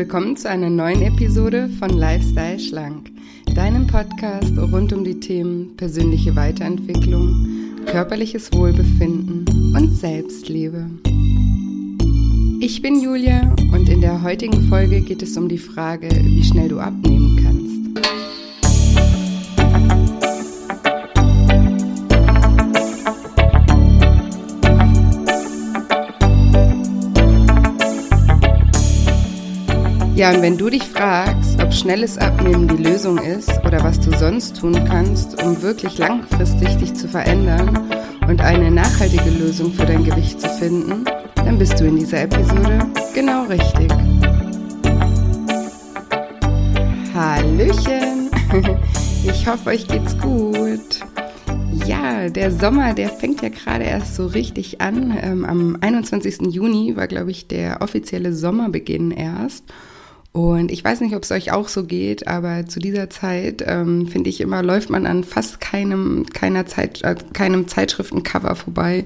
willkommen zu einer neuen Episode von Lifestyle Schlank, deinem Podcast rund um die Themen persönliche Weiterentwicklung, körperliches Wohlbefinden und Selbstliebe. Ich bin Julia und in der heutigen Folge geht es um die Frage, wie schnell du abnehmen Ja, und wenn du dich fragst, ob schnelles Abnehmen die Lösung ist oder was du sonst tun kannst, um wirklich langfristig dich zu verändern und eine nachhaltige Lösung für dein Gewicht zu finden, dann bist du in dieser Episode genau richtig. Hallöchen! Ich hoffe, euch geht's gut. Ja, der Sommer, der fängt ja gerade erst so richtig an. Ähm, am 21. Juni war, glaube ich, der offizielle Sommerbeginn erst. Und ich weiß nicht, ob es euch auch so geht, aber zu dieser Zeit ähm, finde ich immer läuft man an fast keinem keiner Zeit äh, keinem Zeitschriftencover vorbei,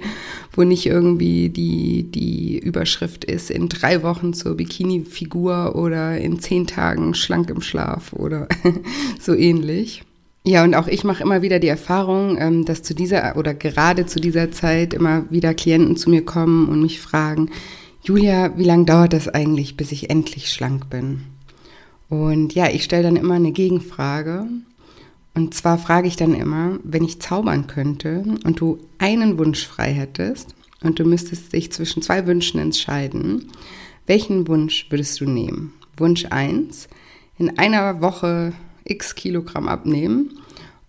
wo nicht irgendwie die die Überschrift ist in drei Wochen zur Bikini-Figur oder in zehn Tagen schlank im Schlaf oder so ähnlich. Ja, und auch ich mache immer wieder die Erfahrung, ähm, dass zu dieser oder gerade zu dieser Zeit immer wieder Klienten zu mir kommen und mich fragen, Julia, wie lange dauert das eigentlich, bis ich endlich schlank bin? Und ja, ich stelle dann immer eine Gegenfrage. Und zwar frage ich dann immer, wenn ich zaubern könnte und du einen Wunsch frei hättest und du müsstest dich zwischen zwei Wünschen entscheiden, welchen Wunsch würdest du nehmen? Wunsch 1, in einer Woche x Kilogramm abnehmen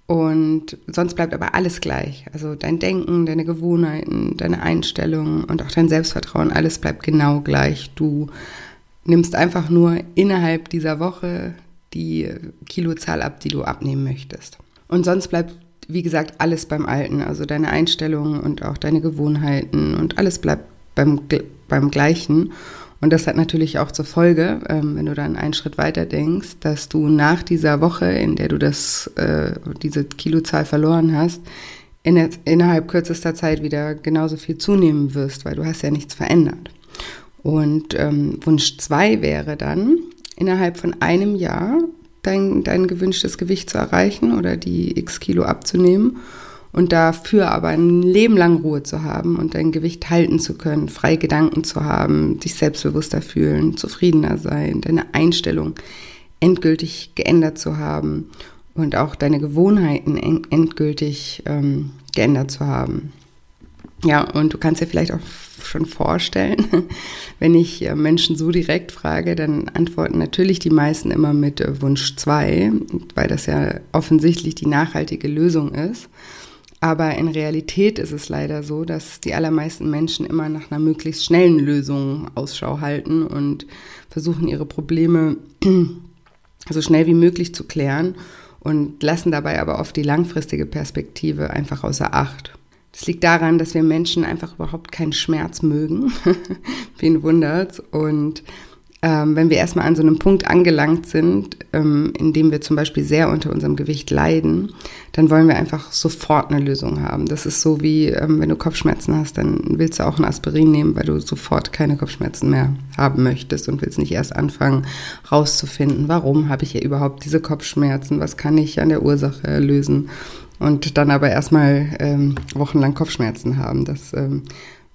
und sonst bleibt aber alles gleich. Also dein Denken, deine Gewohnheiten, deine Einstellung und auch dein Selbstvertrauen, alles bleibt genau gleich. Du nimmst einfach nur innerhalb dieser Woche die Kilozahl ab, die du abnehmen möchtest. Und sonst bleibt, wie gesagt, alles beim Alten. Also deine Einstellung und auch deine Gewohnheiten und alles bleibt beim, beim Gleichen. Und das hat natürlich auch zur Folge, ähm, wenn du dann einen Schritt weiter denkst, dass du nach dieser Woche, in der du das, äh, diese Kilozahl verloren hast, in, innerhalb kürzester Zeit wieder genauso viel zunehmen wirst, weil du hast ja nichts verändert. Und ähm, Wunsch zwei wäre dann, innerhalb von einem Jahr dein, dein gewünschtes Gewicht zu erreichen oder die x Kilo abzunehmen und dafür aber ein Leben lang Ruhe zu haben und dein Gewicht halten zu können, freie Gedanken zu haben, dich selbstbewusster fühlen, zufriedener sein, deine Einstellung endgültig geändert zu haben und auch deine Gewohnheiten endgültig ähm, geändert zu haben. Ja, und du kannst dir vielleicht auch schon vorstellen, wenn ich äh, Menschen so direkt frage, dann antworten natürlich die meisten immer mit äh, Wunsch 2, weil das ja offensichtlich die nachhaltige Lösung ist. Aber in Realität ist es leider so, dass die allermeisten Menschen immer nach einer möglichst schnellen Lösung Ausschau halten und versuchen, ihre Probleme so schnell wie möglich zu klären und lassen dabei aber oft die langfristige Perspektive einfach außer Acht. Das liegt daran, dass wir Menschen einfach überhaupt keinen Schmerz mögen. Wen wundert's? Und ähm, wenn wir erstmal an so einem Punkt angelangt sind, ähm, in dem wir zum Beispiel sehr unter unserem Gewicht leiden, dann wollen wir einfach sofort eine Lösung haben. Das ist so wie, ähm, wenn du Kopfschmerzen hast, dann willst du auch ein Aspirin nehmen, weil du sofort keine Kopfschmerzen mehr haben möchtest und willst nicht erst anfangen rauszufinden, warum habe ich hier überhaupt diese Kopfschmerzen, was kann ich an der Ursache lösen und dann aber erstmal ähm, wochenlang Kopfschmerzen haben. Das ähm,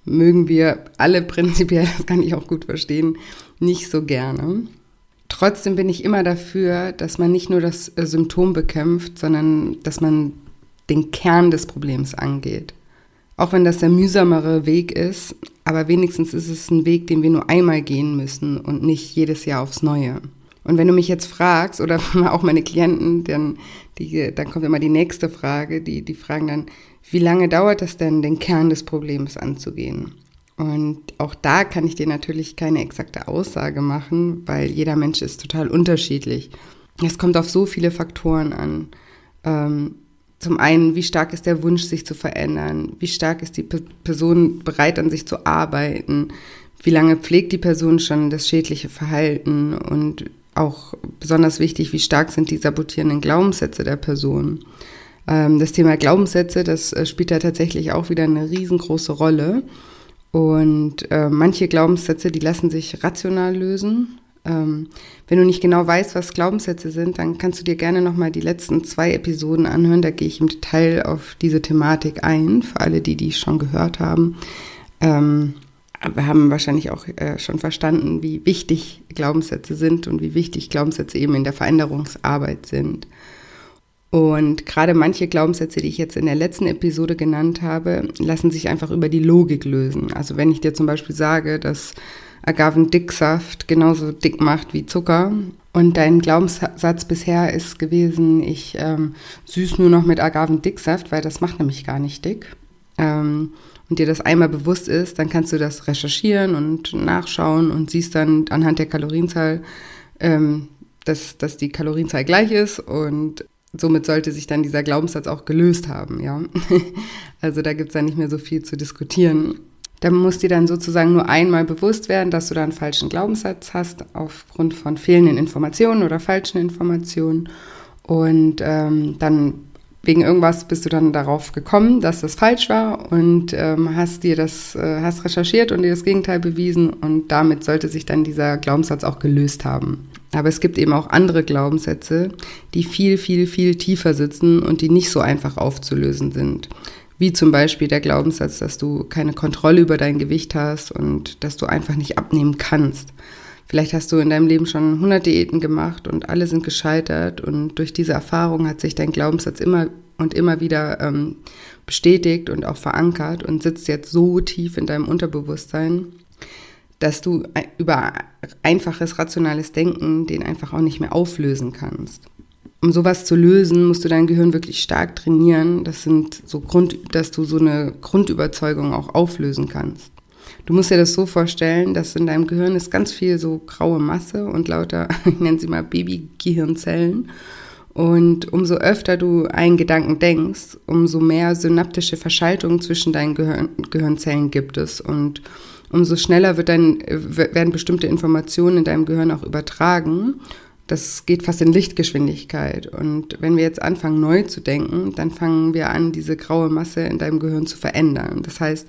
mögen wir alle prinzipiell, das kann ich auch gut verstehen, nicht so gerne. Trotzdem bin ich immer dafür, dass man nicht nur das äh, Symptom bekämpft, sondern dass man den Kern des Problems angeht. Auch wenn das der mühsamere Weg ist, aber wenigstens ist es ein Weg, den wir nur einmal gehen müssen und nicht jedes Jahr aufs Neue. Und wenn du mich jetzt fragst, oder auch meine Klienten, dann, die, dann kommt immer die nächste Frage, die, die fragen dann, wie lange dauert es denn, den Kern des Problems anzugehen? Und auch da kann ich dir natürlich keine exakte Aussage machen, weil jeder Mensch ist total unterschiedlich. Es kommt auf so viele Faktoren an. Ähm, zum einen, wie stark ist der Wunsch, sich zu verändern? Wie stark ist die Person bereit, an sich zu arbeiten? Wie lange pflegt die Person schon das schädliche Verhalten? Und auch besonders wichtig, wie stark sind die sabotierenden Glaubenssätze der Person? Ähm, das Thema Glaubenssätze, das äh, spielt da tatsächlich auch wieder eine riesengroße Rolle. Und äh, manche Glaubenssätze, die lassen sich rational lösen, Ähm, wenn du nicht genau weißt, was Glaubenssätze sind, dann kannst du dir gerne nochmal die letzten zwei Episoden anhören. Da gehe ich im Detail auf diese Thematik ein, für alle, die die schon gehört haben. Ähm, wir haben wahrscheinlich auch äh, schon verstanden, wie wichtig Glaubenssätze sind und wie wichtig Glaubenssätze eben in der Veränderungsarbeit sind. Und gerade manche Glaubenssätze, die ich jetzt in der letzten Episode genannt habe, lassen sich einfach über die Logik lösen. Also wenn ich dir zum Beispiel sage, dass Agavendicksaft genauso dick macht wie Zucker und dein Glaubenssatz bisher ist gewesen, ich ähm, süß nur noch mit Agavendicksaft, weil das macht nämlich gar nicht dick. Ähm, und dir das einmal bewusst ist, dann kannst du das recherchieren und nachschauen und siehst dann anhand der Kalorienzahl, ähm, dass, dass die Kalorienzahl gleich ist und somit sollte sich dann dieser Glaubenssatz auch gelöst haben, ja. also da gibt es dann nicht mehr so viel zu diskutieren. Da muss dir dann sozusagen nur einmal bewusst werden, dass du da einen falschen Glaubenssatz hast, aufgrund von fehlenden Informationen oder falschen Informationen. Und ähm, dann wegen irgendwas bist du dann darauf gekommen, dass das falsch war und ähm, hast dir das, äh, hast recherchiert und dir das Gegenteil bewiesen und damit sollte sich dann dieser Glaubenssatz auch gelöst haben. Aber es gibt eben auch andere Glaubenssätze, die viel, viel, viel tiefer sitzen und die nicht so einfach aufzulösen sind. Wie zum Beispiel der Glaubenssatz, dass du keine Kontrolle über dein Gewicht hast und dass du einfach nicht abnehmen kannst. Vielleicht hast du in deinem Leben schon 100 Diäten gemacht und alle sind gescheitert und durch diese Erfahrung hat sich dein Glaubenssatz immer und immer wieder ähm, bestätigt und auch verankert und sitzt jetzt so tief in deinem Unterbewusstsein, dass du über einfaches rationales Denken den einfach auch nicht mehr auflösen kannst. Um sowas zu lösen, musst du dein Gehirn wirklich stark trainieren. Das sind so Grund, dass du so eine Grundüberzeugung auch auflösen kannst. Du musst dir das so vorstellen, dass in deinem Gehirn ist ganz viel so graue Masse und lauter, ich nenne sie mal Babygehirnzellen. Und umso öfter du einen Gedanken denkst, umso mehr synaptische Verschaltungen zwischen deinen Gehirn Gehirnzellen gibt es. Und umso schneller wird dein, werden bestimmte Informationen in deinem Gehirn auch übertragen. Das geht fast in Lichtgeschwindigkeit. Und wenn wir jetzt anfangen, neu zu denken, dann fangen wir an, diese graue Masse in deinem Gehirn zu verändern. Das heißt,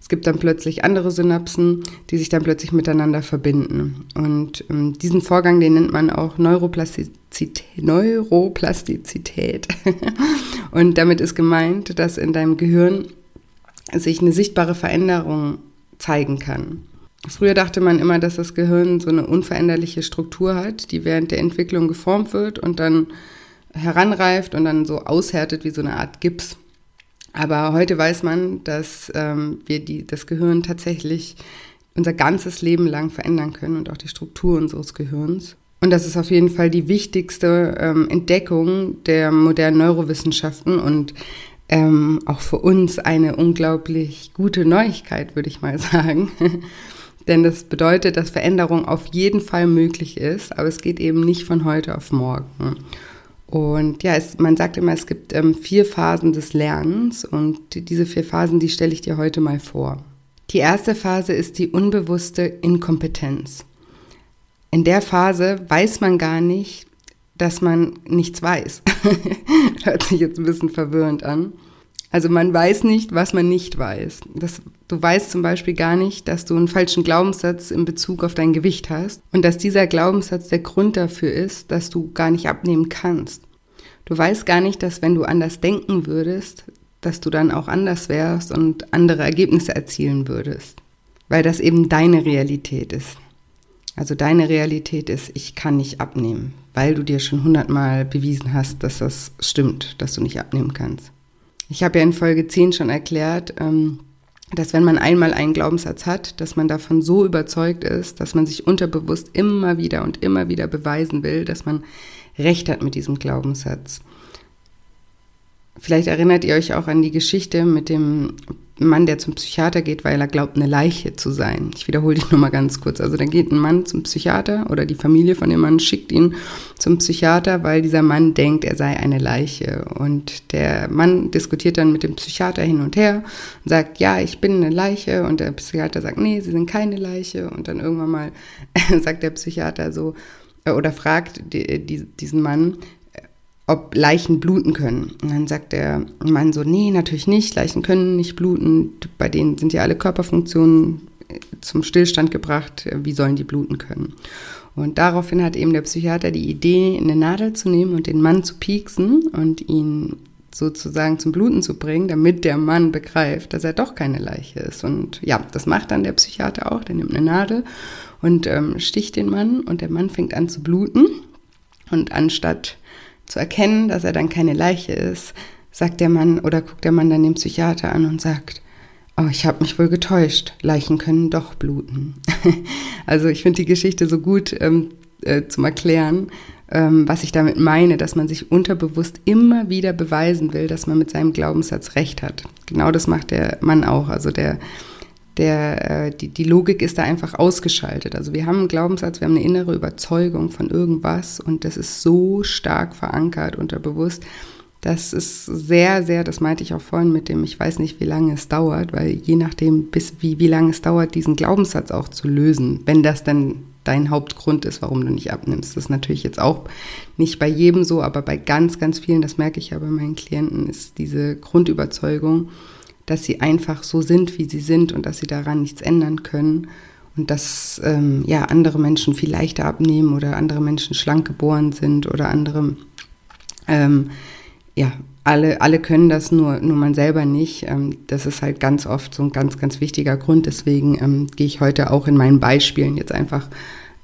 es gibt dann plötzlich andere Synapsen, die sich dann plötzlich miteinander verbinden. Und ähm, diesen Vorgang, den nennt man auch Neuroplastizität. Neuroplastizität. und damit ist gemeint, dass in deinem Gehirn sich eine sichtbare Veränderung zeigen kann. Früher dachte man immer, dass das Gehirn so eine unveränderliche Struktur hat, die während der Entwicklung geformt wird und dann heranreift und dann so aushärtet wie so eine Art Gips. Aber heute weiß man, dass ähm, wir die, das Gehirn tatsächlich unser ganzes Leben lang verändern können und auch die Struktur unseres Gehirns. Und das ist auf jeden Fall die wichtigste ähm, Entdeckung der modernen Neurowissenschaften und ähm, auch für uns eine unglaublich gute Neuigkeit, würde ich mal sagen. Denn das bedeutet, dass Veränderung auf jeden Fall möglich ist, aber es geht eben nicht von heute auf morgen. Und ja, es, man sagt immer, es gibt ähm, vier Phasen des Lernens und die, diese vier Phasen, die stelle ich dir heute mal vor. Die erste Phase ist die unbewusste Inkompetenz. In der Phase weiß man gar nicht, dass man nichts weiß. Hört sich jetzt ein bisschen verwirrend an. Also man weiß nicht, was man nicht weiß. Das, du weißt zum Beispiel gar nicht, dass du einen falschen Glaubenssatz in Bezug auf dein Gewicht hast und dass dieser Glaubenssatz der Grund dafür ist, dass du gar nicht abnehmen kannst. Du weißt gar nicht, dass wenn du anders denken würdest, dass du dann auch anders wärst und andere Ergebnisse erzielen würdest. Weil das eben deine Realität ist. Also deine Realität ist, ich kann nicht abnehmen, weil du dir schon hundertmal bewiesen hast, dass das stimmt, dass du nicht abnehmen kannst. Ich habe ja in Folge 10 schon erklärt, ähm, dass wenn man einmal einen Glaubenssatz hat, dass man davon so überzeugt ist, dass man sich unterbewusst immer wieder und immer wieder beweisen will, dass man recht hat mit diesem Glaubenssatz. Vielleicht erinnert ihr euch auch an die Geschichte mit dem Mann, der zum Psychiater geht, weil er glaubt, eine Leiche zu sein. Ich wiederhole dich nur mal ganz kurz. Also da geht ein Mann zum Psychiater oder die Familie von dem Mann schickt ihn zum Psychiater, weil dieser Mann denkt, er sei eine Leiche. Und der Mann diskutiert dann mit dem Psychiater hin und her und sagt, ja, ich bin eine Leiche. Und der Psychiater sagt, nee, Sie sind keine Leiche. Und dann irgendwann mal sagt der Psychiater so, äh, oder fragt die, die, diesen Mann, ob Leichen bluten können. Und dann sagt der Mann so, nee, natürlich nicht, Leichen können nicht bluten, bei denen sind ja alle Körperfunktionen äh, zum Stillstand gebracht, wie sollen die bluten können? Und daraufhin hat eben der Psychiater die Idee, eine Nadel zu nehmen und den Mann zu pieksen und ihn sozusagen zum Bluten zu bringen, damit der Mann begreift, dass er doch keine Leiche ist. Und ja, das macht dann der Psychiater auch. Der nimmt eine Nadel und ähm, sticht den Mann und der Mann fängt an zu bluten. Und anstatt zu erkennen, dass er dann keine Leiche ist, sagt der Mann oder guckt der Mann dann den Psychiater an und sagt, oh, ich habe mich wohl getäuscht, Leichen können doch bluten. also ich finde die Geschichte so gut ähm, äh, zum Erklären, ähm, was ich damit meine, dass man sich unterbewusst immer wieder beweisen will, dass man mit seinem Glaubenssatz recht hat. Genau das macht der Mann auch. Also der, der, äh, die, die Logik ist da einfach ausgeschaltet. Also wir haben einen Glaubenssatz, wir haben eine innere Überzeugung von irgendwas und das ist so stark verankert unterbewusst. Das ist sehr, sehr, das meinte ich auch vorhin mit dem, ich weiß nicht, wie lange es dauert, weil je nachdem, bis wie, wie lange es dauert, diesen Glaubenssatz auch zu lösen, wenn das dann dein Hauptgrund ist, warum du nicht abnimmst. Das ist natürlich jetzt auch nicht bei jedem so, aber bei ganz, ganz vielen, das merke ich ja bei meinen Klienten, ist diese Grundüberzeugung, dass sie einfach so sind, wie sie sind und dass sie daran nichts ändern können und dass ähm, ja andere Menschen viel leichter abnehmen oder andere Menschen schlank geboren sind oder andere ähm, ja alle, alle können das, nur, nur man selber nicht. Ähm, das ist halt ganz oft so ein ganz, ganz wichtiger Grund. Deswegen ähm, gehe ich heute auch in meinen Beispielen jetzt einfach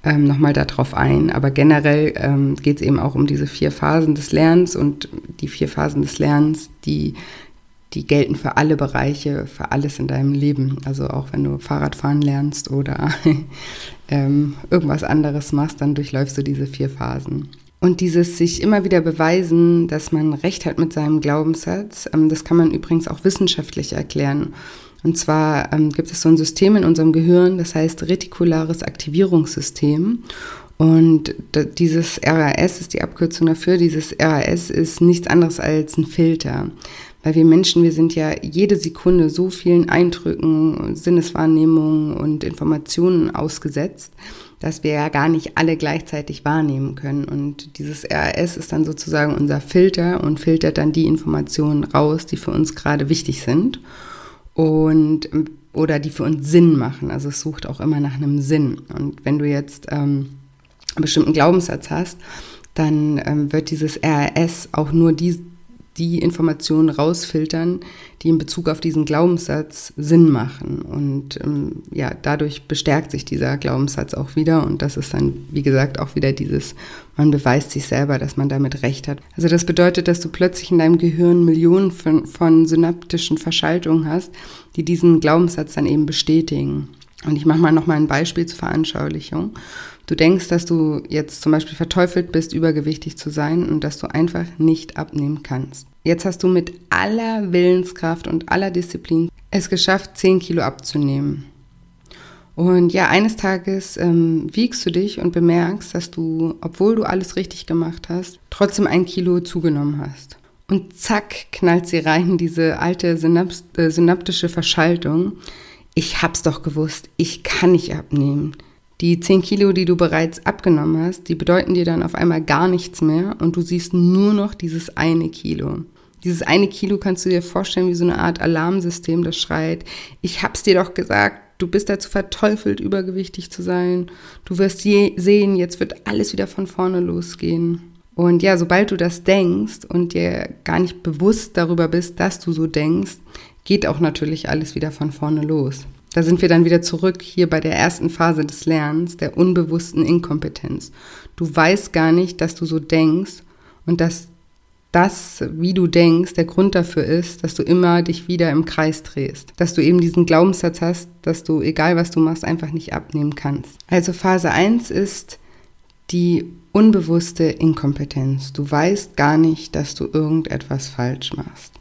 ähm, nochmal darauf ein. Aber generell ähm, geht es eben auch um diese vier Phasen des Lernens und die vier Phasen des Lernens, die, die gelten für alle Bereiche, für alles in deinem Leben. Also auch wenn du Fahrradfahren lernst oder ähm, irgendwas anderes machst, dann durchläufst du diese vier Phasen. Und dieses sich immer wieder beweisen, dass man recht hat mit seinem Glaubenssatz, ähm, das kann man übrigens auch wissenschaftlich erklären. Und zwar ähm, gibt es so ein System in unserem Gehirn, das heißt retikulares Aktivierungssystem. Und dieses RAS ist die Abkürzung dafür. Dieses RAS ist nichts anderes als ein Filter. Weil wir Menschen, wir sind ja jede Sekunde so vielen Eindrücken, Sinneswahrnehmungen und Informationen ausgesetzt dass wir ja gar nicht alle gleichzeitig wahrnehmen können. Und dieses RAS ist dann sozusagen unser Filter und filtert dann die Informationen raus, die für uns gerade wichtig sind und oder die für uns Sinn machen. Also es sucht auch immer nach einem Sinn. Und wenn du jetzt ähm, einen bestimmten Glaubenssatz hast, dann ähm, wird dieses RAS auch nur die, die Informationen rausfiltern, die in Bezug auf diesen Glaubenssatz Sinn machen. Und ähm, ja, dadurch bestärkt sich dieser Glaubenssatz auch wieder. Und das ist dann, wie gesagt, auch wieder dieses, man beweist sich selber, dass man damit recht hat. Also das bedeutet, dass du plötzlich in deinem Gehirn Millionen von, von synaptischen Verschaltungen hast, die diesen Glaubenssatz dann eben bestätigen. Und ich mache mal nochmal ein Beispiel zur Veranschaulichung. Du denkst, dass du jetzt zum Beispiel verteufelt bist, übergewichtig zu sein und dass du einfach nicht abnehmen kannst. Jetzt hast du mit aller Willenskraft und aller Disziplin es geschafft, 10 Kilo abzunehmen. Und ja, eines Tages ähm, wiegst du dich und bemerkst, dass du, obwohl du alles richtig gemacht hast, trotzdem ein Kilo zugenommen hast. Und zack, knallt sie rein, diese alte Synaps äh, synaptische Verschaltung. Ich hab's doch gewusst, ich kann nicht abnehmen. Die 10 Kilo, die du bereits abgenommen hast, die bedeuten dir dann auf einmal gar nichts mehr und du siehst nur noch dieses eine Kilo. Dieses eine Kilo kannst du dir vorstellen wie so eine Art Alarmsystem, das schreit, ich hab's dir doch gesagt, du bist dazu verteufelt, übergewichtig zu sein. Du wirst sehen, jetzt wird alles wieder von vorne losgehen. Und ja, sobald du das denkst und dir gar nicht bewusst darüber bist, dass du so denkst, geht auch natürlich alles wieder von vorne los. Da sind wir dann wieder zurück hier bei der ersten Phase des Lernens, der unbewussten Inkompetenz. Du weißt gar nicht, dass du so denkst und dass das, wie du denkst, der Grund dafür ist, dass du immer dich wieder im Kreis drehst. Dass du eben diesen Glaubenssatz hast, dass du, egal was du machst, einfach nicht abnehmen kannst. Also Phase 1 ist die unbewusste Inkompetenz. Du weißt gar nicht, dass du irgendetwas falsch machst.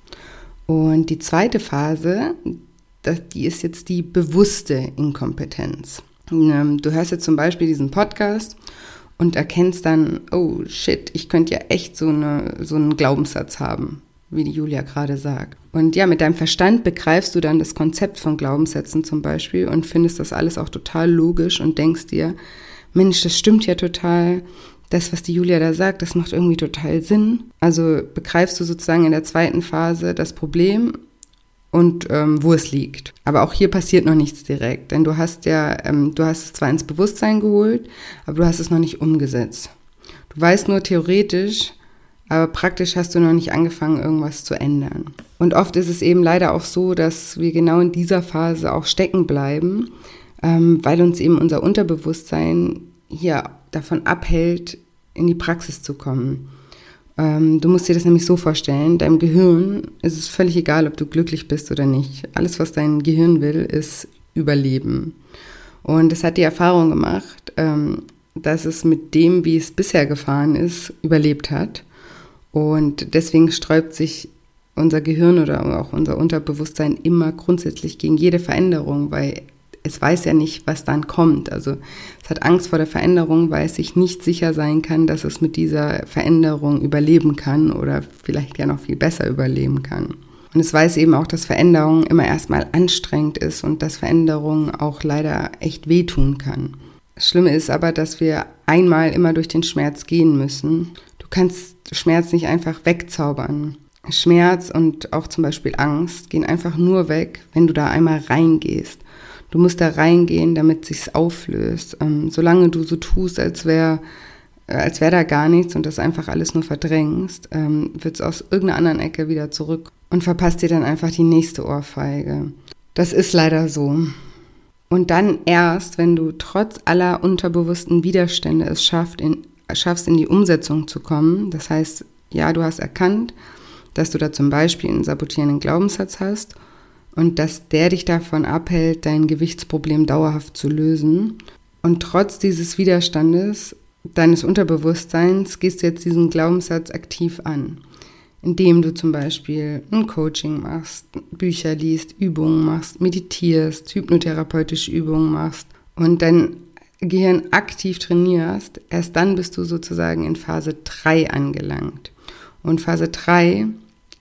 Und die zweite Phase, das, die ist jetzt die bewusste Inkompetenz. Ähm, du hörst jetzt zum Beispiel diesen Podcast und erkennst dann, oh shit, ich könnte ja echt so, eine, so einen Glaubenssatz haben, wie die Julia gerade sagt. Und ja, mit deinem Verstand begreifst du dann das Konzept von Glaubenssätzen zum Beispiel und findest das alles auch total logisch und denkst dir, Mensch, das stimmt ja total. Das, was die Julia da sagt, das macht irgendwie total Sinn. Also begreifst du sozusagen in der zweiten Phase das Problem und ähm, wo es liegt. Aber auch hier passiert noch nichts direkt, denn du hast ja, ähm, du hast es zwar ins Bewusstsein geholt, aber du hast es noch nicht umgesetzt. Du weißt nur theoretisch, aber praktisch hast du noch nicht angefangen, irgendwas zu ändern. Und oft ist es eben leider auch so, dass wir genau in dieser Phase auch stecken bleiben, ähm, weil uns eben unser Unterbewusstsein hier davon abhält, in die Praxis zu kommen. Ähm, du musst dir das nämlich so vorstellen, deinem Gehirn ist es völlig egal, ob du glücklich bist oder nicht. Alles, was dein Gehirn will, ist Überleben. Und es hat die Erfahrung gemacht, ähm, dass es mit dem, wie es bisher gefahren ist, überlebt hat. Und deswegen sträubt sich unser Gehirn oder auch unser Unterbewusstsein immer grundsätzlich gegen jede Veränderung, weil es weiß ja nicht, was dann kommt. Also es hat Angst vor der Veränderung, weil es sich nicht sicher sein kann, dass es mit dieser Veränderung überleben kann oder vielleicht ja noch viel besser überleben kann. Und es weiß eben auch, dass Veränderung immer erstmal anstrengend ist und dass Veränderung auch leider echt wehtun kann. Das Schlimme ist aber, dass wir einmal immer durch den Schmerz gehen müssen. Du kannst Schmerz nicht einfach wegzaubern. Schmerz und auch zum Beispiel Angst gehen einfach nur weg, wenn du da einmal reingehst. Du musst da reingehen, damit sich's auflöst. Ähm, solange du so tust, als wäre äh, als wäre da gar nichts und das einfach alles nur verdrängst, ähm, wird es aus irgendeiner anderen Ecke wieder zurück und verpasst dir dann einfach die nächste Ohrfeige. Das ist leider so. Und dann erst, wenn du trotz aller unterbewussten Widerstände es schafft, in, schaffst, in die Umsetzung zu kommen, das heißt, ja, du hast erkannt, dass du da zum Beispiel einen sabotierenden Glaubenssatz hast und dass der dich davon abhält, dein Gewichtsproblem dauerhaft zu lösen. Und trotz dieses Widerstandes deines Unterbewusstseins gehst du jetzt diesen Glaubenssatz aktiv an, indem du zum Beispiel ein Coaching machst, Bücher liest, Übungen machst, meditierst, hypnotherapeutische Übungen machst und dein Gehirn aktiv trainierst. Erst dann bist du sozusagen in Phase 3 angelangt. Und Phase 3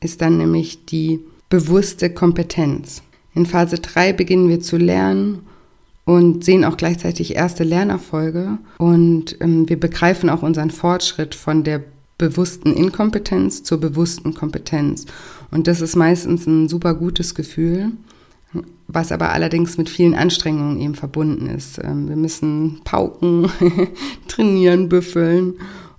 ist dann nämlich die bewusste Kompetenz. In Phase 3 beginnen wir zu lernen und sehen auch gleichzeitig erste Lernerfolge und ähm, wir begreifen auch unseren Fortschritt von der bewussten Inkompetenz zur bewussten Kompetenz. Und das ist meistens ein super gutes Gefühl, was aber allerdings mit vielen Anstrengungen eben verbunden ist. Ähm, wir müssen pauken, trainieren, büffeln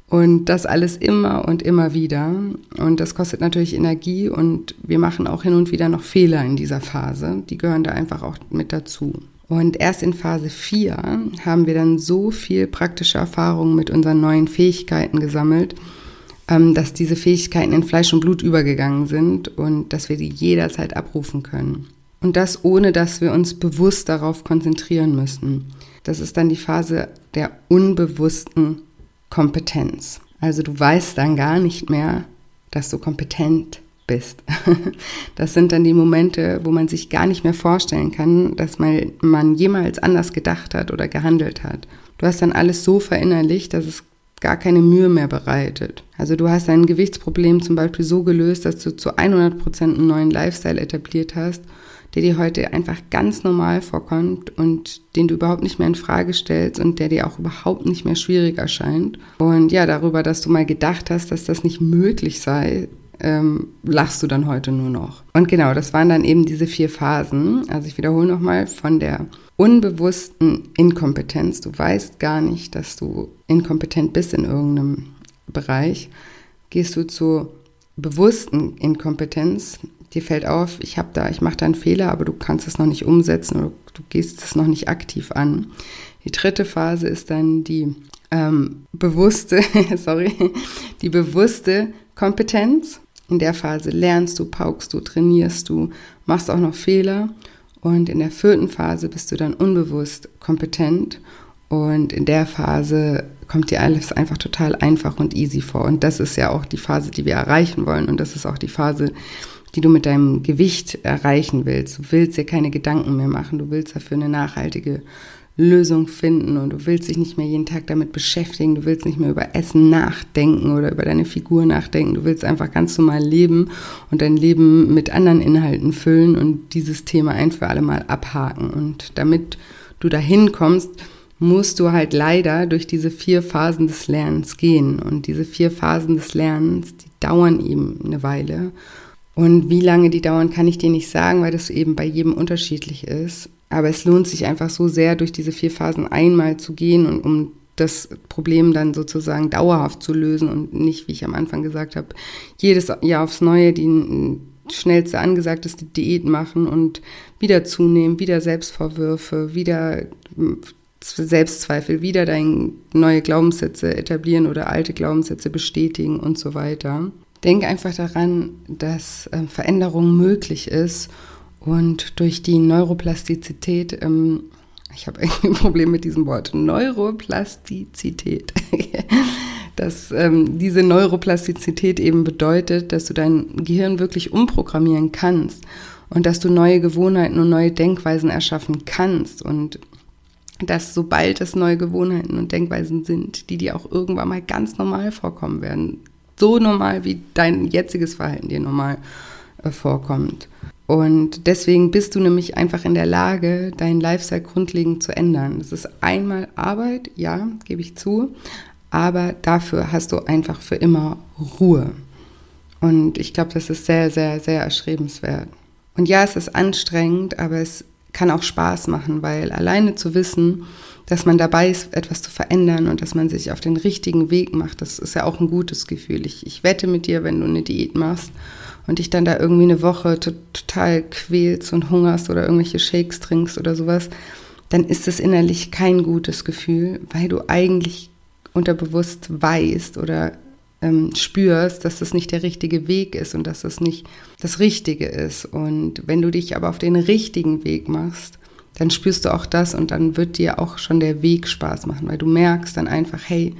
und das alles immer und immer wieder. Und das kostet natürlich Energie und wir machen auch hin und wieder noch Fehler in dieser Phase. Die gehören da einfach auch mit dazu. Und erst in Phase 4 haben wir dann so viel praktische Erfahrung mit unseren neuen Fähigkeiten gesammelt, ähm, dass diese Fähigkeiten in Fleisch und Blut übergegangen sind und dass wir die jederzeit abrufen können. Und das ohne, dass wir uns bewusst darauf konzentrieren müssen. Das ist dann die Phase der unbewussten Kompetenz. Also du weißt dann gar nicht mehr, dass du kompetent bist. Das sind dann die Momente, wo man sich gar nicht mehr vorstellen kann, dass man, man jemals anders gedacht hat oder gehandelt hat. Du hast dann alles so verinnerlicht, dass es gar keine Mühe mehr bereitet. Also du hast dein Gewichtsproblem zum Beispiel so gelöst, dass du zu 100 Prozent einen neuen Lifestyle etabliert hast der dir heute einfach ganz normal vorkommt und den du überhaupt nicht mehr in Frage stellst und der dir auch überhaupt nicht mehr schwierig erscheint. Und ja, darüber, dass du mal gedacht hast, dass das nicht möglich sei, ähm, lachst du dann heute nur noch. Und genau, das waren dann eben diese vier Phasen. Also ich wiederhole nochmal von der unbewussten Inkompetenz. Du weißt gar nicht, dass du inkompetent bist in irgendeinem Bereich. Gehst du zur bewussten Inkompetenz dir fällt auf, ich habe da, ich mache da einen Fehler, aber du kannst es noch nicht umsetzen oder du gehst es noch nicht aktiv an. Die dritte Phase ist dann die ähm, bewusste, sorry, die bewusste Kompetenz. In der Phase lernst du, paukst du, trainierst du, machst auch noch Fehler. Und in der vierten Phase bist du dann unbewusst kompetent. Und in der Phase kommt dir alles einfach total einfach und easy vor. Und das ist ja auch die Phase, die wir erreichen wollen. Und das ist auch die Phase, die du mit deinem Gewicht erreichen willst. Du willst dir keine Gedanken mehr machen, du willst dafür eine nachhaltige Lösung finden und du willst dich nicht mehr jeden Tag damit beschäftigen, du willst nicht mehr über Essen nachdenken oder über deine Figur nachdenken, du willst einfach ganz normal leben und dein Leben mit anderen Inhalten füllen und dieses Thema ein für alle Mal abhaken. Und damit du dahin kommst, musst du halt leider durch diese vier Phasen des Lernens gehen. Und diese vier Phasen des Lernens, die dauern eben eine Weile. Und wie lange die dauern, kann ich dir nicht sagen, weil das eben bei jedem unterschiedlich ist. Aber es lohnt sich einfach so sehr, durch diese vier Phasen einmal zu gehen und um das Problem dann sozusagen dauerhaft zu lösen und nicht, wie ich am Anfang gesagt habe, jedes Jahr aufs Neue die schnellste angesagteste Diät machen und wieder zunehmen, wieder Selbstvorwürfe, wieder Selbstzweifel, wieder deine neue Glaubenssätze etablieren oder alte Glaubenssätze bestätigen und so weiter. Denk einfach daran, dass äh, Veränderung möglich ist und durch die Neuroplastizität, ähm, ich habe irgendwie ein Problem mit diesem Wort, Neuroplastizität, dass ähm, diese Neuroplastizität eben bedeutet, dass du dein Gehirn wirklich umprogrammieren kannst und dass du neue Gewohnheiten und neue Denkweisen erschaffen kannst und dass sobald es neue Gewohnheiten und Denkweisen sind, die dir auch irgendwann mal ganz normal vorkommen werden, so normal, wie dein jetziges Verhalten dir normal äh, vorkommt. Und deswegen bist du nämlich einfach in der Lage, deinen Lifestyle grundlegend zu ändern. Das ist einmal Arbeit, ja, gebe ich zu, aber dafür hast du einfach für immer Ruhe. Und ich glaube, das ist sehr, sehr, sehr erstrebenswert. Und ja, es ist anstrengend, aber es kann auch Spaß machen, weil alleine zu wissen, dass man dabei ist, etwas zu verändern und dass man sich auf den richtigen Weg macht, das ist ja auch ein gutes Gefühl. Ich, ich wette mit dir, wenn du eine Diät machst und dich dann da irgendwie eine Woche total quälst und hungerst oder irgendwelche Shakes trinkst oder sowas, dann ist es innerlich kein gutes Gefühl, weil du eigentlich unterbewusst weißt oder ähm, spürst, dass das nicht der richtige Weg ist und dass das nicht das Richtige ist. Und wenn du dich aber auf den richtigen Weg machst, dann spürst du auch das und dann wird dir auch schon der Weg Spaß machen, weil du merkst dann einfach, hey,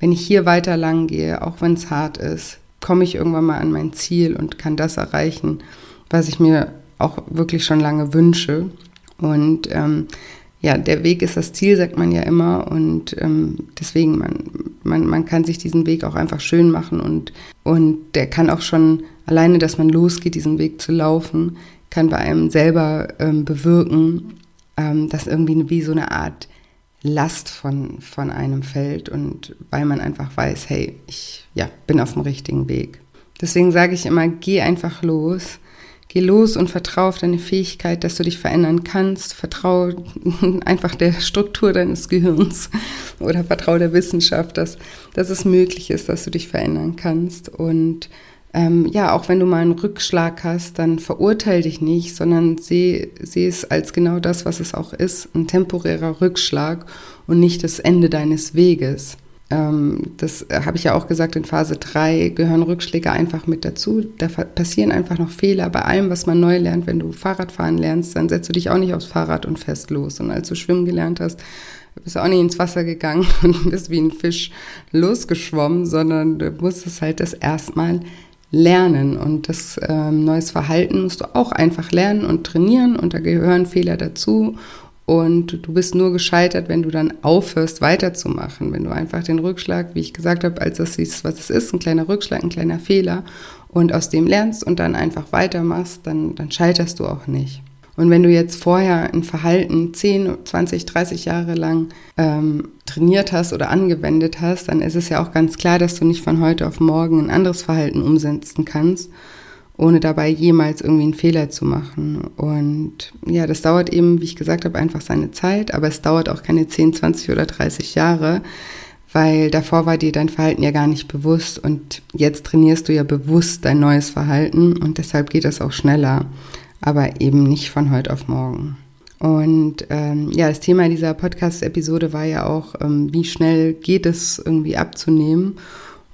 wenn ich hier weiter lang gehe, auch wenn es hart ist, komme ich irgendwann mal an mein Ziel und kann das erreichen, was ich mir auch wirklich schon lange wünsche. Und ähm, ja, der Weg ist das Ziel, sagt man ja immer. Und ähm, deswegen, man, man, man kann sich diesen Weg auch einfach schön machen und, und der kann auch schon alleine, dass man losgeht, diesen Weg zu laufen, kann bei einem selber ähm, bewirken, ähm, dass irgendwie wie so eine Art Last von, von einem fällt und weil man einfach weiß, hey, ich ja, bin auf dem richtigen Weg. Deswegen sage ich immer, geh einfach los. Geh los und vertraue auf deine Fähigkeit, dass du dich verändern kannst. Vertraue einfach der Struktur deines Gehirns oder vertraue der Wissenschaft, dass, dass es möglich ist, dass du dich verändern kannst. Und ähm, ja, auch wenn du mal einen Rückschlag hast, dann verurteile dich nicht, sondern sehe seh es als genau das, was es auch ist, ein temporärer Rückschlag und nicht das Ende deines Weges. Ähm, das habe ich ja auch gesagt, in Phase 3 gehören Rückschläge einfach mit dazu. Da passieren einfach noch Fehler bei allem, was man neu lernt. Wenn du Fahrradfahren lernst, dann setzt du dich auch nicht aufs Fahrrad und fest los. Und als du schwimmen gelernt hast, bist du auch nicht ins Wasser gegangen und bist wie ein Fisch losgeschwommen, sondern du musstest halt das erstmal lernen. Und das ähm, neues Verhalten musst du auch einfach lernen und trainieren und da gehören Fehler dazu. Und du bist nur gescheitert, wenn du dann aufhörst, weiterzumachen. Wenn du einfach den Rückschlag, wie ich gesagt habe, als das siehst, was es ist, ein kleiner Rückschlag, ein kleiner Fehler und aus dem lernst und dann einfach weitermachst, dann, dann scheiterst du auch nicht. Und wenn du jetzt vorher ein Verhalten 10, 20, 30 Jahre lang ähm, trainiert hast oder angewendet hast, dann ist es ja auch ganz klar, dass du nicht von heute auf morgen ein anderes Verhalten umsetzen kannst, ohne dabei jemals irgendwie einen Fehler zu machen. Und ja, das dauert eben, wie ich gesagt habe, einfach seine Zeit, aber es dauert auch keine 10, 20 oder 30 Jahre, weil davor war dir dein Verhalten ja gar nicht bewusst und jetzt trainierst du ja bewusst dein neues Verhalten und deshalb geht das auch schneller aber eben nicht von heute auf morgen. Und ähm, ja, das Thema dieser Podcast-Episode war ja auch, ähm, wie schnell geht es irgendwie abzunehmen.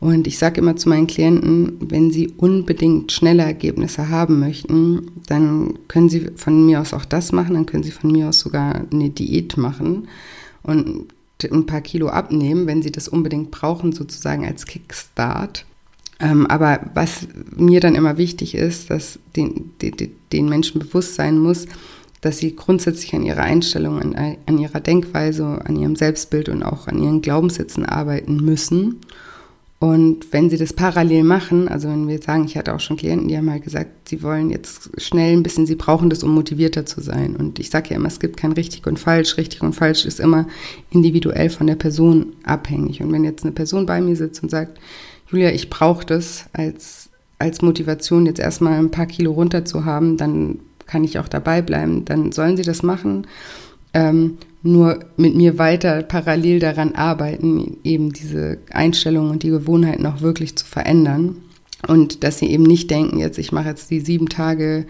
Und ich sage immer zu meinen Klienten, wenn sie unbedingt schnelle Ergebnisse haben möchten, dann können sie von mir aus auch das machen, dann können sie von mir aus sogar eine Diät machen und ein paar Kilo abnehmen, wenn sie das unbedingt brauchen, sozusagen als Kickstart. Ähm, aber was mir dann immer wichtig ist, dass den, den, den Menschen bewusst sein muss, dass sie grundsätzlich an ihrer Einstellung, an, an ihrer Denkweise, an ihrem Selbstbild und auch an ihren Glaubenssätzen arbeiten müssen. Und wenn sie das parallel machen, also wenn wir sagen, ich hatte auch schon Klienten, die haben halt gesagt, sie wollen jetzt schnell ein bisschen, sie brauchen das, um motivierter zu sein. Und ich sage ja immer, es gibt kein richtig und falsch. Richtig und falsch ist immer individuell von der Person abhängig. Und wenn jetzt eine Person bei mir sitzt und sagt, Julia, ich brauche das als, als Motivation, jetzt erstmal ein paar Kilo runter zu haben, dann kann ich auch dabei bleiben. Dann sollen sie das machen. Ähm, nur mit mir weiter parallel daran arbeiten, eben diese Einstellung und die Gewohnheiten auch wirklich zu verändern. Und dass sie eben nicht denken, jetzt ich mache jetzt die sieben Tage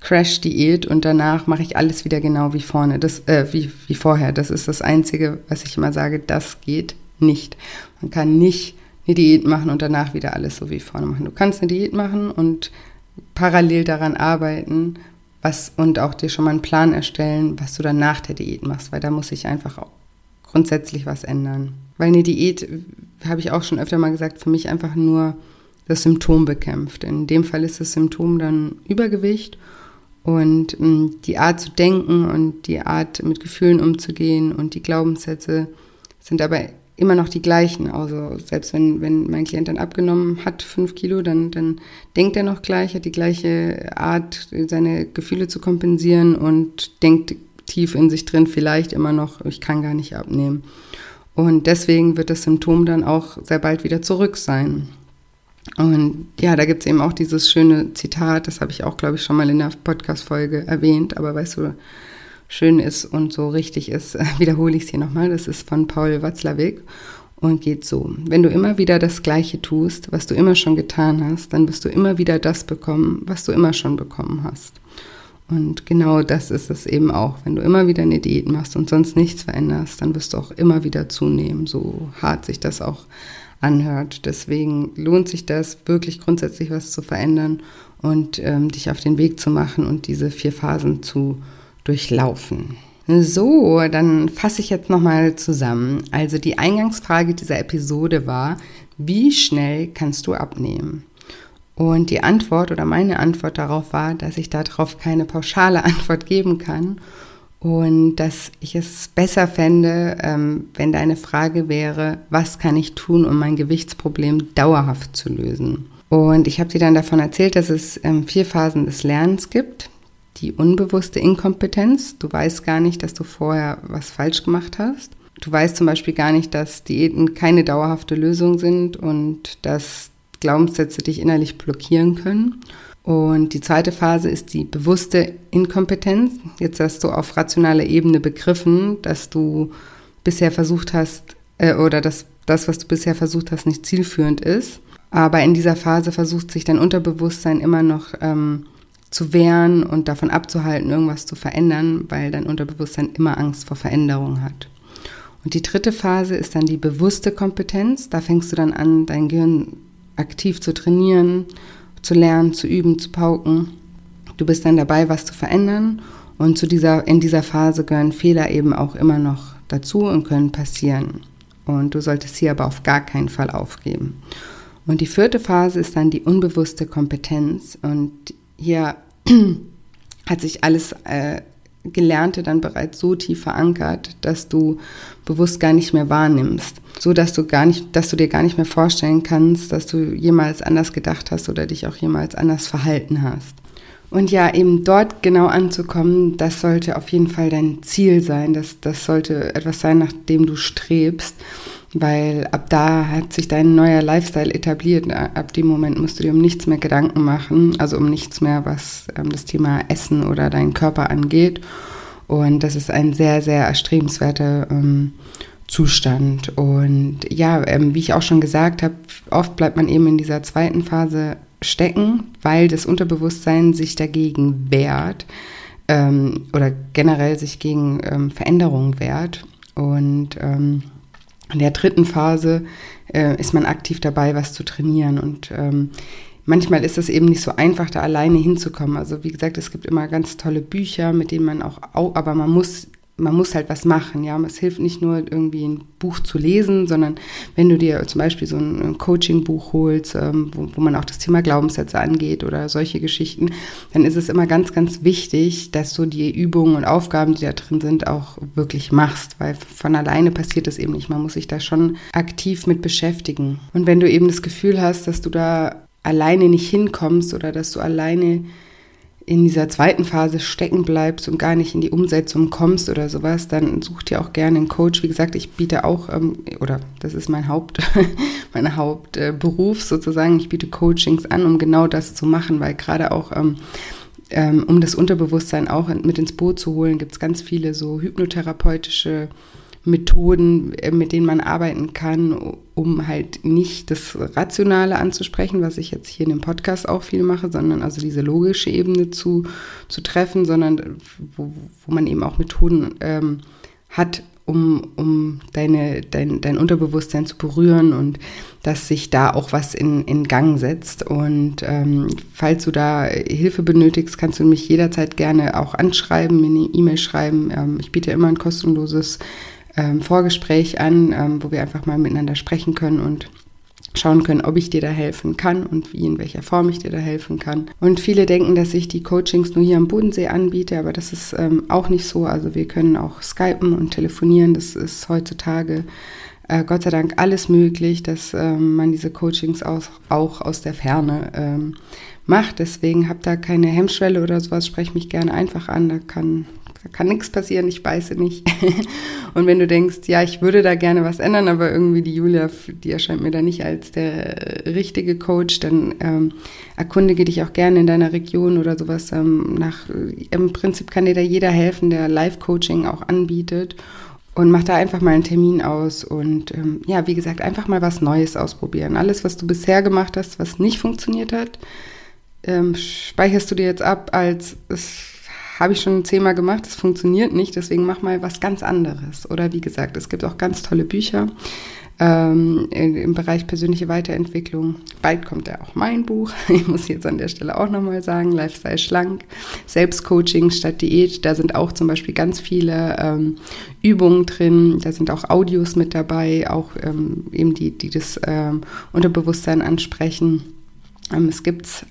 Crash-Diät und danach mache ich alles wieder genau wie vorne, das, äh, wie, wie vorher. Das ist das Einzige, was ich immer sage, das geht nicht. Man kann nicht eine Diät machen und danach wieder alles so wie vorne machen. Du kannst eine Diät machen und parallel daran arbeiten was und auch dir schon mal einen Plan erstellen, was du dann nach der Diät machst, weil da muss sich einfach grundsätzlich was ändern. Weil eine Diät, habe ich auch schon öfter mal gesagt, für mich einfach nur das Symptom bekämpft. In dem Fall ist das Symptom dann Übergewicht und mh, mm, die Art zu denken und die Art mit Gefühlen umzugehen und die Glaubenssätze sind aber immer noch die gleichen. Also selbst wenn, wenn mein Klient dann abgenommen hat, fünf Kilo, dann, dann denkt er noch gleich, hat die gleiche Art, seine Gefühle zu kompensieren und denkt tief in sich drin vielleicht immer noch, ich kann gar nicht abnehmen. Und deswegen wird das Symptom dann auch sehr bald wieder zurück sein. Und ja, da gibt es eben auch dieses schöne Zitat, das habe ich auch, glaube ich, schon mal in der Podcast-Folge erwähnt, aber weißt du, schön ist und so richtig ist, wiederhole ich es hier nochmal. Das ist von Paul Watzlawick und geht so. Wenn du immer wieder das Gleiche tust, was du immer schon getan hast, dann wirst du immer wieder das bekommen, was du immer schon bekommen hast. Und genau das ist es eben auch. Wenn du immer wieder eine Diät machst und sonst nichts veränderst, dann wirst du auch immer wieder zunehmen, so hart sich das auch anhört. Deswegen lohnt sich das, wirklich grundsätzlich was zu verändern und ähm, dich auf den Weg zu machen und diese vier Phasen zu durchlaufen. So, dann fasse ich jetzt nochmal zusammen. Also die Eingangsfrage dieser Episode war, wie schnell kannst du abnehmen? Und die Antwort oder meine Antwort darauf war, dass ich darauf keine pauschale Antwort geben kann und dass ich es besser fände, ähm, wenn deine Frage wäre, was kann ich tun, um mein Gewichtsproblem dauerhaft zu lösen? Und ich habe dir dann davon erzählt, dass es ähm, vier Phasen des Lernens gibt die unbewusste Inkompetenz. Du weißt gar nicht, dass du vorher was falsch gemacht hast. Du weißt zum Beispiel gar nicht, dass Diäten keine dauerhafte Lösung sind und dass Glaubenssätze dich innerlich blockieren können. Und die zweite Phase ist die bewusste Inkompetenz. Jetzt hast du auf rationaler Ebene begriffen, dass du bisher versucht hast, äh, oder dass das, was du bisher versucht hast, nicht zielführend ist. Aber in dieser Phase versucht sich dein Unterbewusstsein immer noch ähm, zu wehren und davon abzuhalten, irgendwas zu verändern, weil dein Unterbewusstsein immer Angst vor Veränderung hat. Und die dritte Phase ist dann die bewusste Kompetenz. Da fängst du dann an, dein Gehirn aktiv zu trainieren, zu lernen, zu üben, zu pauken. Du bist dann dabei, was zu verändern. Und zu dieser, in dieser Phase gehören Fehler eben auch immer noch dazu und können passieren. Und du solltest hier aber auf gar keinen Fall aufgeben. Und die vierte Phase ist dann die unbewusste Kompetenz. Und hier hat sich alles äh, Gelernte dann bereits so tief verankert, dass du bewusst gar nicht mehr wahrnimmst, so dass du gar nicht, dass du dir gar nicht mehr vorstellen kannst, dass du jemals anders gedacht hast oder dich auch jemals anders verhalten hast. Und ja, eben dort genau anzukommen, das sollte auf jeden Fall dein Ziel sein. Das, das sollte etwas sein, nach dem du strebst weil ab da hat sich dein neuer Lifestyle etabliert. Ab dem Moment musst du dir um nichts mehr Gedanken machen, also um nichts mehr, was ähm, das Thema Essen oder deinen Körper angeht. Und das ist ein sehr, sehr erstrebenswerter ähm, Zustand. Und ja, ähm, wie ich auch schon gesagt habe, oft bleibt man eben in dieser zweiten Phase stecken, weil das Unterbewusstsein sich dagegen wehrt ähm, oder generell sich gegen ähm, Veränderungen wehrt. Und ähm, in der dritten Phase äh, ist man aktiv dabei, was zu trainieren. Und ähm, manchmal ist es eben nicht so einfach, da alleine hinzukommen. Also wie gesagt, es gibt immer ganz tolle Bücher, mit denen man auch, aber man muss man muss halt was machen, ja. Es hilft nicht nur irgendwie ein Buch zu lesen, sondern wenn du dir zum Beispiel so ein Coaching-Buch holst, ähm, wo, wo, man auch das Thema Glaubenssätze angeht oder solche Geschichten, dann ist es immer ganz, ganz wichtig, dass du die Übungen und Aufgaben, die da drin sind, auch wirklich machst, weil von alleine passiert das eben nicht. Man muss sich da schon aktiv mit beschäftigen. Und wenn du eben das Gefühl hast, dass du da alleine nicht hinkommst oder dass du alleine in dieser zweiten Phase stecken bleibst und gar nicht in die Umsetzung kommst oder sowas, dann such dir auch gerne einen Coach. Wie gesagt, ich biete auch, ähm, oder das ist mein Haupt, mein Hauptberuf äh, sozusagen, ich biete Coachings an, um genau das zu machen, weil gerade auch ähm, ähm, um das Unterbewusstsein auch mit ins Boot zu holen, gibt es ganz viele so hypnotherapeutische Methoden, äh, mit denen man arbeiten kann, um halt nicht das Rationale anzusprechen, was ich jetzt hier in dem Podcast auch viel mache, sondern also diese logische Ebene zu, zu treffen, sondern wo, wo man eben auch Methoden ähm, hat, um, um deine, dein, dein Unterbewusstsein zu berühren und dass sich da auch was in, in Gang setzt. Und ähm, falls du da Hilfe benötigst, kannst du mich jederzeit gerne auch anschreiben, mir eine E-Mail schreiben. Ähm, ich biete immer ein kostenloses ähm, Vorgespräch an, ähm, wo wir einfach mal miteinander sprechen können und schauen können, ob ich dir da helfen kann und wie, in welcher Form ich dir da helfen kann. Und viele denken, dass ich die Coachings nur hier am Bodensee anbiete, aber das ist ähm, auch nicht so. Also wir können auch skypen und telefonieren. Das ist heutzutage äh, Gott sei Dank alles möglich, dass ähm, man diese Coachings auch, auch aus der Ferne ähm, macht. Deswegen habt da keine Hemmschwelle oder sowas. Sprech mich gerne einfach an. Da kann da kann nichts passieren, ich beiße nicht. und wenn du denkst, ja, ich würde da gerne was ändern, aber irgendwie die Julia, die erscheint mir da nicht als der richtige Coach, dann ähm, erkundige dich auch gerne in deiner Region oder sowas. Ähm, nach, Im Prinzip kann dir da jeder helfen, der Live-Coaching auch anbietet. Und mach da einfach mal einen Termin aus und ähm, ja, wie gesagt, einfach mal was Neues ausprobieren. Alles, was du bisher gemacht hast, was nicht funktioniert hat, ähm, speicherst du dir jetzt ab als es habe ich schon zehnmal gemacht, das funktioniert nicht, deswegen mach mal was ganz anderes. Oder wie gesagt, es gibt auch ganz tolle Bücher ähm, im Bereich persönliche Weiterentwicklung. Bald kommt ja auch mein Buch. Ich muss jetzt an der Stelle auch nochmal sagen, Lifestyle schlank, Selbstcoaching statt Diät. Da sind auch zum Beispiel ganz viele ähm, Übungen drin. Da sind auch Audios mit dabei, auch ähm, eben die, die das ähm, Unterbewusstsein ansprechen. Ähm, es gibt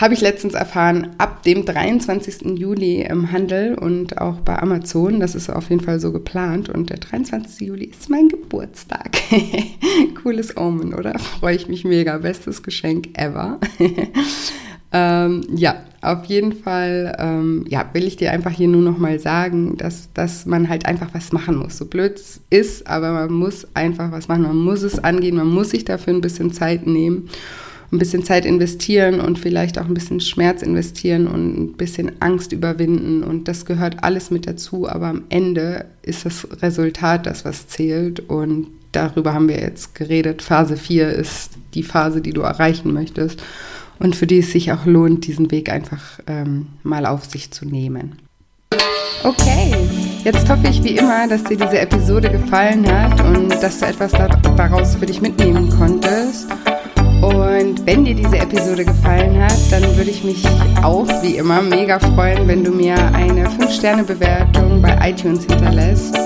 habe ich letztens erfahren, ab dem 23. Juli im Handel und auch bei Amazon. Das ist auf jeden Fall so geplant. Und der 23. Juli ist mein Geburtstag. Cooles Omen, oder? Freue ich mich mega. Bestes Geschenk ever. ähm, ja, auf jeden Fall ähm, ja, will ich dir einfach hier nur noch mal sagen, dass, dass man halt einfach was machen muss. So blöd es ist, aber man muss einfach was machen. Man muss es angehen, man muss sich dafür ein bisschen Zeit nehmen ein bisschen Zeit investieren und vielleicht auch ein bisschen Schmerz investieren und ein bisschen Angst überwinden. Und das gehört alles mit dazu. Aber am Ende ist das Resultat das, was zählt. Und darüber haben wir jetzt geredet. Phase 4 ist die Phase, die du erreichen möchtest und für die es sich auch lohnt, diesen Weg einfach ähm, mal auf sich zu nehmen. Okay, jetzt hoffe ich wie immer, dass dir diese Episode gefallen hat und dass du etwas daraus für dich mitnehmen konntest. Und wenn dir diese Episode gefallen hat, dann würde ich mich auch wie immer mega freuen, wenn du mir eine 5-Sterne-Bewertung bei iTunes hinterlässt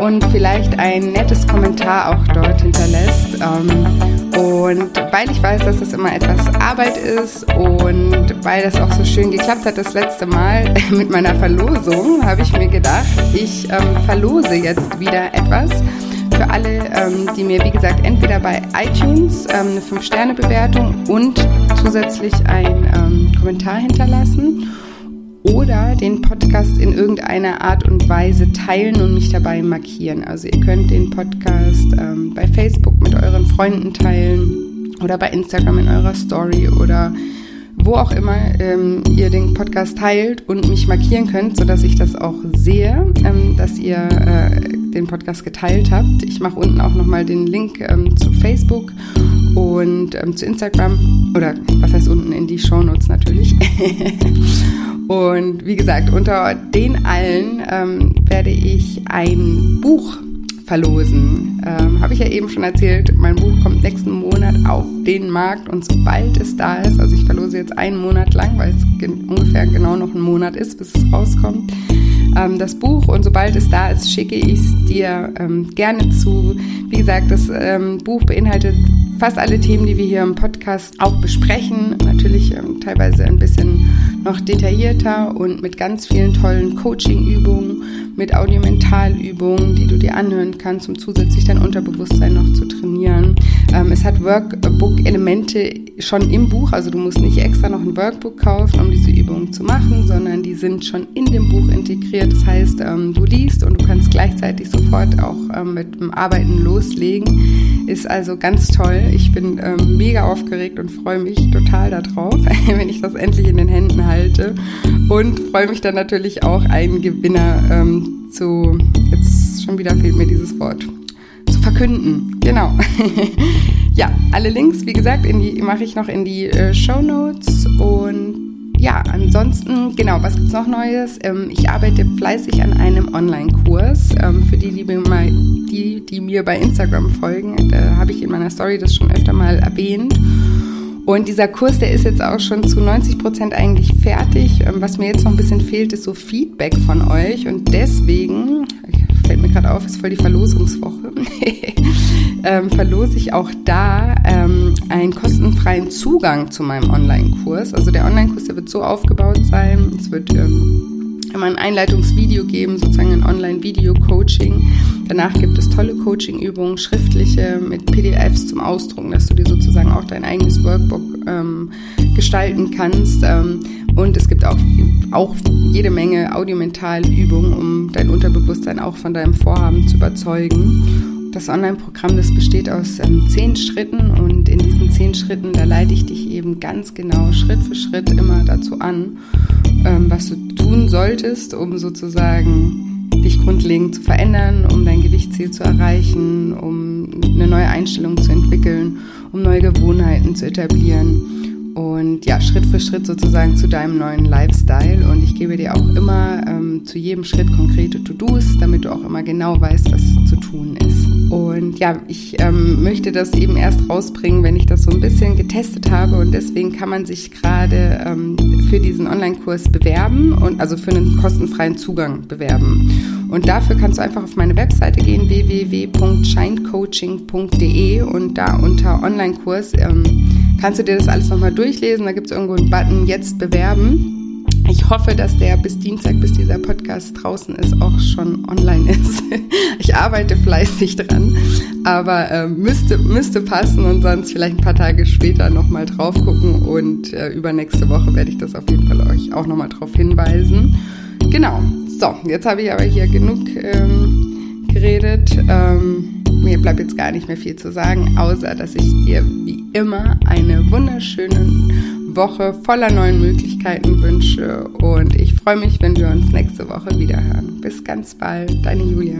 und vielleicht ein nettes Kommentar auch dort hinterlässt. Ähm, und weil ich weiß, dass das immer etwas Arbeit ist und weil das auch so schön geklappt hat das letzte Mal mit meiner Verlosung, habe ich mir gedacht, ich ähm, verlose jetzt wieder etwas für alle, ähm, die mir, wie gesagt, entweder bei iTunes ähm, eine 5-Sterne-Bewertung und zusätzlich einen ähm, Kommentar hinterlassen oder den Podcast in irgendeiner Art und Weise teilen und mich dabei markieren. Also ihr könnt den Podcast ähm, bei Facebook mit euren Freunden teilen oder bei Instagram in eurer Story oder wo auch immer ähm, ihr den Podcast teilt und mich markieren könnt, sodass ich das auch sehe, ähm, dass ihr äh, den Podcast geteilt habt. Ich mache unten auch nochmal den Link ähm, zu Facebook und ähm, zu Instagram oder was heißt unten in die Shownotes natürlich. und wie gesagt, unter den allen ähm, werde ich ein Buch verlosen. Ähm, Habe ich ja eben schon erzählt, mein Buch kommt nächsten Monat auf den Markt und sobald es da ist, also ich verlose jetzt einen Monat lang, weil es gen ungefähr genau noch ein Monat ist, bis es rauskommt, ähm, das Buch und sobald es da ist, schicke ich es dir ähm, gerne zu. Wie gesagt, das ähm, Buch beinhaltet fast alle Themen, die wir hier im Podcast auch besprechen. Natürlich ähm, teilweise ein bisschen noch detaillierter und mit ganz vielen tollen Coaching-Übungen mit Audiomentalübungen, die du dir anhören kannst, um zusätzlich dein Unterbewusstsein noch zu trainieren. Ähm, es hat Workbook-Elemente schon im Buch, also du musst nicht extra noch ein Workbook kaufen, um diese Übungen zu machen, sondern die sind schon in dem Buch integriert. Das heißt, ähm, du liest und du kannst gleichzeitig sofort auch ähm, mit dem Arbeiten loslegen. Ist also ganz toll. Ich bin ähm, mega aufgeregt und freue mich total darauf, wenn ich das endlich in den Händen halte. Und freue mich dann natürlich auch, einen Gewinner ähm, zu, jetzt schon wieder fehlt mir dieses Wort, zu verkünden. Genau. ja, alle Links, wie gesagt, mache ich noch in die äh, Show Notes und ja, ansonsten, genau, was gibt's noch Neues? Ähm, ich arbeite fleißig an einem Online-Kurs. Ähm, für die, die, die, die mir bei Instagram folgen, da habe ich in meiner Story das schon öfter mal erwähnt. Und dieser Kurs, der ist jetzt auch schon zu 90 Prozent eigentlich fertig. Ähm, was mir jetzt noch ein bisschen fehlt, ist so Feedback von euch. Und deswegen, fällt mir gerade auf, ist voll die Verlosungswoche, ähm, verlose ich auch da ähm, einen kostenfreien Zugang zu meinem Online-Kurs. Also der Online-Kurs, der wird so aufgebaut sein, es wird ähm, immer ein Einleitungsvideo geben, sozusagen ein Online-Video-Coaching. Danach gibt es tolle Coaching-Übungen, schriftliche mit PDFs zum Ausdrucken, dass du dir sozusagen auch dein eigenes Workbook ähm, gestalten kannst. Ähm, und es gibt auch, auch jede Menge Audiomentalübungen, um dein Unterbewusstsein auch von deinem Vorhaben zu überzeugen. Das Online-Programm, das besteht aus ähm, zehn Schritten und in diesen zehn Schritten, da leite ich dich eben ganz genau Schritt für Schritt immer dazu an, ähm, was du tun solltest, um sozusagen dich grundlegend zu verändern, um dein Gewichtsziel zu erreichen, um eine neue Einstellung zu entwickeln, um neue Gewohnheiten zu etablieren und ja, Schritt für Schritt sozusagen zu deinem neuen Lifestyle. Und ich gebe dir auch immer ähm, zu jedem Schritt konkrete To-Dos, damit du auch immer genau weißt, was zu tun ist. Und ja, ich ähm, möchte das eben erst rausbringen, wenn ich das so ein bisschen getestet habe. Und deswegen kann man sich gerade ähm, für diesen Online-Kurs bewerben und also für einen kostenfreien Zugang bewerben. Und dafür kannst du einfach auf meine Webseite gehen, www.shinecoaching.de und da unter Online-Kurs ähm, kannst du dir das alles nochmal durchlesen. Da gibt es irgendwo einen Button Jetzt bewerben. Ich hoffe, dass der bis Dienstag, bis dieser Podcast draußen ist, auch schon online ist. Ich arbeite fleißig dran, aber äh, müsste, müsste passen und sonst vielleicht ein paar Tage später nochmal drauf gucken und äh, übernächste Woche werde ich das auf jeden Fall euch auch nochmal drauf hinweisen. Genau. So, jetzt habe ich aber hier genug ähm, geredet. Ähm, mir bleibt jetzt gar nicht mehr viel zu sagen, außer dass ich dir wie immer eine wunderschöne Woche voller neuen Möglichkeiten wünsche und ich freue mich, wenn wir uns nächste Woche wieder hören. Bis ganz bald, deine Julia.